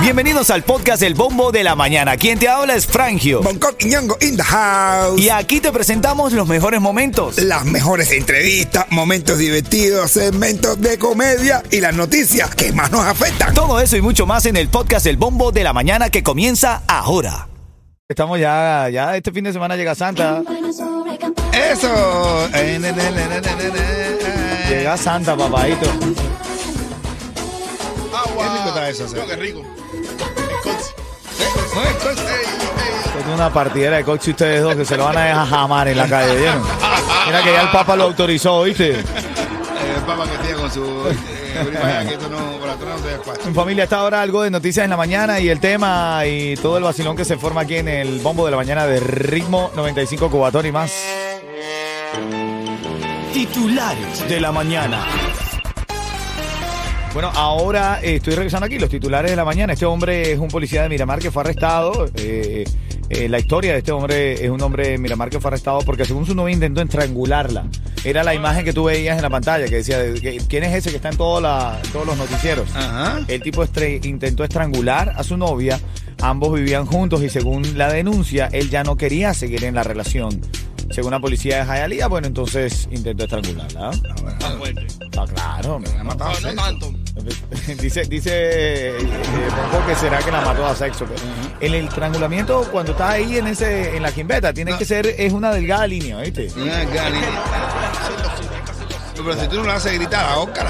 Bienvenidos al podcast El Bombo de la Mañana. Quien te habla es Frangio. Bangkok y Ñongo in the house. Y aquí te presentamos los mejores momentos. Las mejores entrevistas, momentos divertidos, segmentos de comedia y las noticias que más nos afectan. Todo eso y mucho más en el podcast El Bombo de la Mañana que comienza ahora. Estamos ya, ya este fin de semana llega Santa. Eso. Llega Santa, papadito. Eso. No, qué rico. Es una partidera de coche ustedes dos que se lo van a dejar jamar en la calle, ¿vieron? Mira que ya el Papa lo autorizó, ¿viste? Eh, El papá que tiene con su. Eh. En familia, está ahora algo de noticias en la mañana y el tema y todo el vacilón que se forma aquí en el bombo de la mañana de Ritmo 95 Cubatón y más. Titulares de la mañana. Bueno, ahora eh, estoy revisando aquí los titulares de la mañana. Este hombre es un policía de Miramar que fue arrestado. Eh, eh, la historia de este hombre es un hombre de Miramar que fue arrestado porque según su novia intentó estrangularla. Era la imagen que tú veías en la pantalla que decía, ¿quién es ese que está en, todo la- en todos los noticieros? Ajá. El tipo estre- intentó estrangular a su novia, ambos vivían juntos y según la denuncia, él ya no quería seguir en la relación. Según la policía de Hialeah, bueno, entonces intentó estrangularla. Está fuerte. Está claro. Me ha matado No, no sexo. tanto. dice, dice eh, Bonco que será que la mató a sexo. pero El estrangulamiento, cuando está ahí en ese en la quimbeta, tiene No. que ser, es una delgada línea, ¿viste? Una gana. Pero si tú no la haces gritar, a Óscar,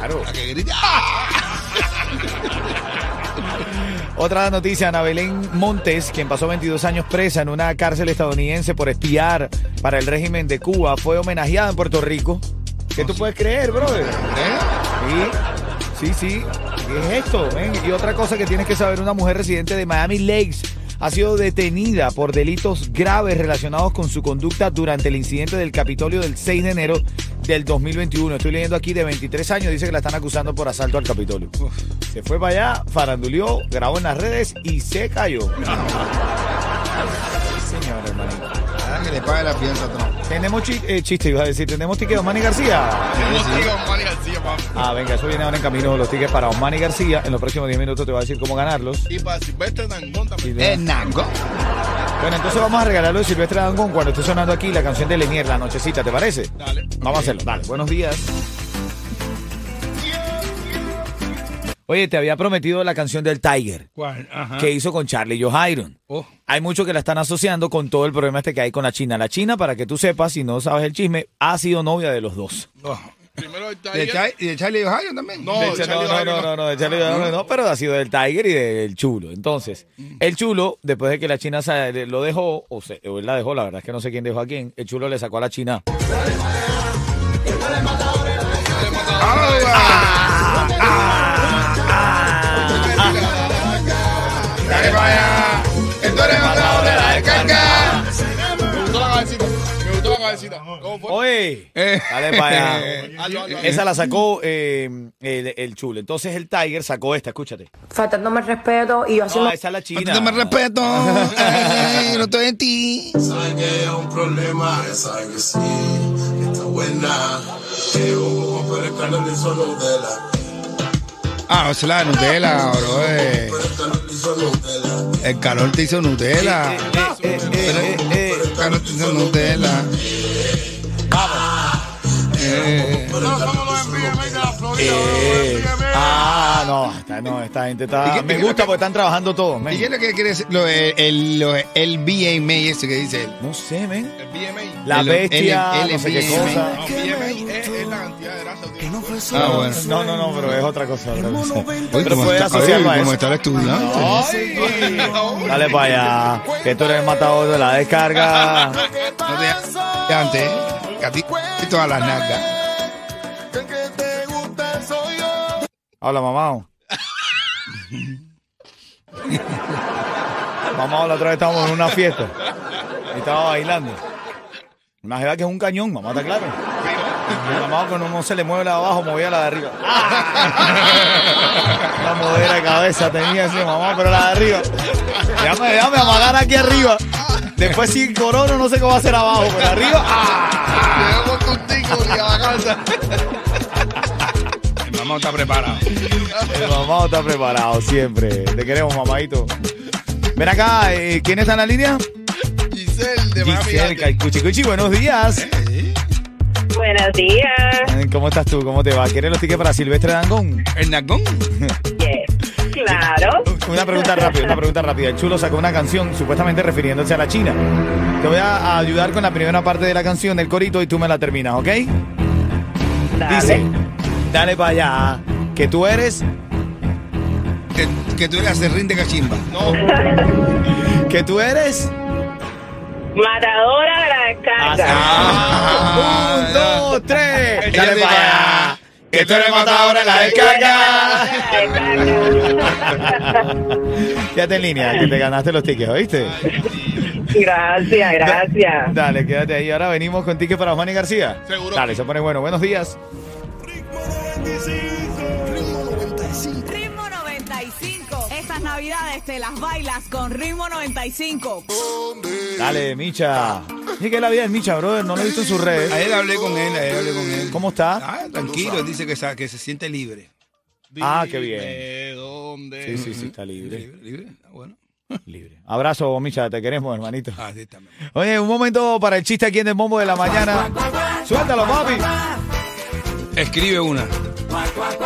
Claro. a que grite. ¡ah! Otra noticia, Ana Belén Montes, quien pasó 22 años presa en una cárcel estadounidense por espiar para el régimen de Cuba, fue homenajeada en Puerto Rico. ¿Qué tú puedes creer, brother? ¿Eh? Sí, sí, sí. ¿Qué es esto? Y otra cosa que tienes que saber, una mujer residente de Miami Lakes ha sido detenida por delitos graves relacionados con su conducta durante el incidente del Capitolio del 6 de enero del 2021. Estoy leyendo aquí de 23 años, dice que la están acusando por asalto al Capitolio. Se fue para allá, faranduleó, grabó en las redes y se cayó. Señor hermanito. Que le pague la fianza a Trump. Tenemos chi- eh, chiste, iba a decir, tenemos ticket de Osmani García. Tenemos tío Manny García, papi. Ah, venga, eso viene ahora en camino los tickets para Osmani García. En los próximos 10 minutos te voy a decir cómo ganarlos. Y para Silvestre Dangón Y también. Eh, Nango. Bueno, entonces vamos a regalarlo de Silvestre Dangón cuando esté sonando aquí la canción de Lenier, la nochecita, ¿te parece? Dale. Vamos a hacerlo. Dale, buenos días. Oye, te había prometido la canción del Tiger ¿Cuál? Ajá. que hizo con Charlie Johairon. Oh. Hay muchos que la están asociando con todo el problema este que hay con la China. La China, para que tú sepas, si no sabes el chisme, ha sido novia de los dos. No. Primero el ¿Y de, Tiger. Chai- y de Charlie Ohio también? No, De Charlie no, no, no, no, no, de Charlie Johairon no, pero ha sido del Tiger y del Chulo. Entonces, el Chulo, después de que la China lo dejó, o, se- o él la dejó, la verdad es que no sé quién dejó a quién, el Chulo le sacó a la China. Dale Oye, Eh. dale para allá. Hazlo. Esa la sacó eh, el, el Chulo. Entonces el Tiger sacó esta, escúchate. faltándome el respeto y yo haciendo No, esa es la China. Faltándome respeto. Ay, no estoy en ti. Saben que es un problema, saben que sí, que está buena. Con el canal de hizo Nutella. Ah, no, esa es la de Nutella, bro. eh. Pero el canal hizo Nutella. El calor te hizo Nutella. Eh, eh, eh, eh, El calor te hizo Nutella. Eh, eh. Ah, no, esta, no, esta gente ¿Y está... qué- Me gusta qué- porque están trabajando todos. ¿Y qué es lo que quiere decir? Lo, el, el, lo- el BMA ese que dice él. No sé, men. El BMA. La El- bestia, el- no sé qué el- cosa. No, BMA es, es la cantidad de grasa que tiene. Ah, bueno. No, no, no, pero es otra cosa. otra cosa. Oye, Pero ¿cómo puedes está, asociarlo a oye, ¿cómo eso. está el estudiante? Ay, Dale para allá, que tú eres el matador de la descarga. No te antes, ¿eh? A ti y todas las nalgas. Habla, mamá. mamá, la otra vez estábamos en una fiesta y estaba bailando. Una jeva que es un cañón, mamá, ¿está claro? Mamá cuando no se le mueve la de abajo, movía la de arriba. La modera de cabeza tenía ese mamá, pero la de arriba. Déjame, déjame amagar aquí arriba. Después si corono no sé cómo va a hacer abajo, pero arriba. ¡ah! Contigo y a la casa. Mi mamá está preparado. El mamá está preparado siempre. Te queremos, mamadito. Ven acá, eh, ¿quién está en la línea? Giselle de Miami. Giselle. Cuchi Cuchi, buenos días. Buenos días. Eh, ¿Cómo estás tú? ¿Cómo te va? ¿Quieres los tickets para Silvestre Dangón? ¿El Nagón? Yes. Claro. Una pregunta rápida, una pregunta rápida. El chulo sacó una canción supuestamente refiriéndose a la China. Te voy a ayudar con la primera parte de la canción del corito y tú me la terminas, ¿ok? Dale. Dice, dale para allá, que tú eres, Que, que tú eres acerrín de cachimba. No. que tú eres. Matadora de la descarga. Ah, un, dos, tres. Ella Dale dice, para allá, que tú eres matadora en la descarga. Quédate en línea, que te ganaste los tickets, ¿oíste? Gracias, gracias. Dale, quédate ahí. Ahora venimos con tickets para Juan y García. Seguro. Dale, se pone bueno. Buenos días. Ritmo 95. Estas navidades te las bailas con Ritmo 95. Dale, Micha. ¿Y qué la vida del Micha, brother? No lo he visto en sus redes. Ayer hablé con él, ayer hablé con él. ¿Cómo está? Ah, tranquilo, él dice que, sa- que se siente libre. Ah, qué bien. ¿De dónde? Sí, sí, sí, está libre. Libre, libre. Ah, bueno. Libre. Abrazo, Micha, te queremos, hermanito. Ah, sí, también. Oye, un momento para el chiste aquí en el Bombo de la Mañana. Suéltalo, papi. Escribe una.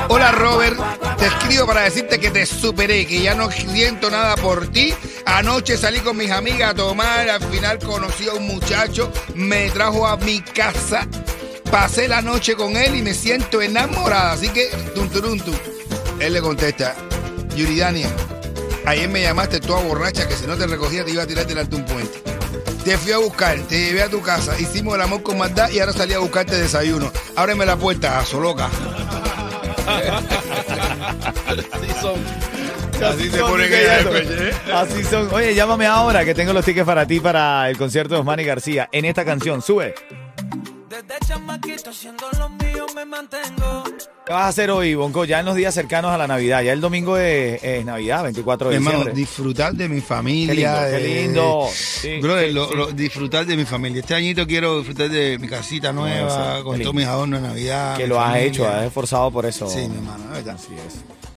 Hola Robert, te escribo para decirte que te superé, que ya no siento nada por ti. Anoche salí con mis amigas a tomar, al final conocí a un muchacho, me trajo a mi casa, pasé la noche con él y me siento enamorada. Así que, tunturuntu. Él le contesta, Yuridania, ayer me llamaste toda borracha que si no te recogía te iba a tirar delante de un puente. Te fui a buscar, te llevé a tu casa, hicimos el amor con maldad y ahora salí a buscarte desayuno. Ábreme la puerta, aso loca. Así son. Así se son, pone dice que ella Yato. después, ¿eh? Así son. Oye, llámame ahora que tengo los tickets para ti para el concierto de Osmani García en esta canción. Sube. Desde chamaquito haciendo lo mío me mantengo. ¿Qué vas a hacer hoy, Bonco? Ya en los días cercanos a la Navidad. Ya el domingo es, es Navidad, 24 de Hermano, diciembre. disfrutar de mi Qué familia. lindo, qué lindo. Sí, Brother, sí, lo- sí. lo- disfrutar de mi familia. Este añito quiero disfrutar de mi casita nueva, con todos mis adornos de Navidad. Que lo has hecho, has esforzado por eso. Sí, mi hermano, es verdad. Así es.